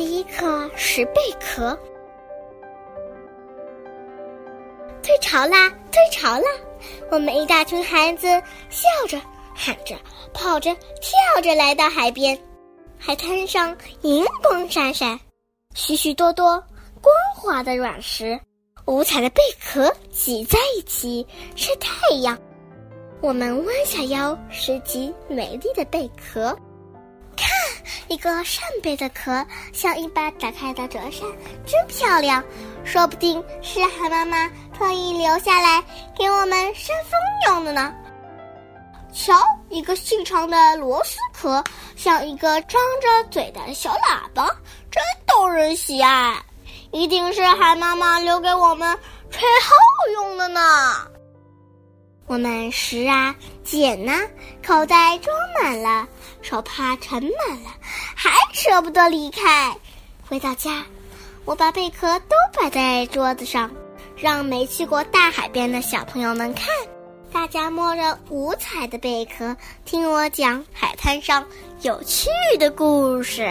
第一课是贝壳。退潮啦，退潮啦！我们一大群孩子笑着、喊着、跑着、跳着来到海边。海滩上银光闪闪，许许多多光滑的卵石，五彩的贝壳挤在一起晒太阳。我们弯下腰拾起美丽的贝壳。一个扇贝的壳像一把打开的折扇，真漂亮。说不定是海妈妈特意留下来给我们扇风用的呢。瞧，一个细长的螺丝壳，像一个张着嘴的小喇叭，真逗人喜爱。一定是海妈妈留给我们吹号用的呢。我们拾啊捡呐，口袋装满了，手帕盛满了，舍不得离开。回到家，我把贝壳都摆在桌子上，让没去过大海边的小朋友们看。大家摸着五彩的贝壳，听我讲海滩上有趣的故事。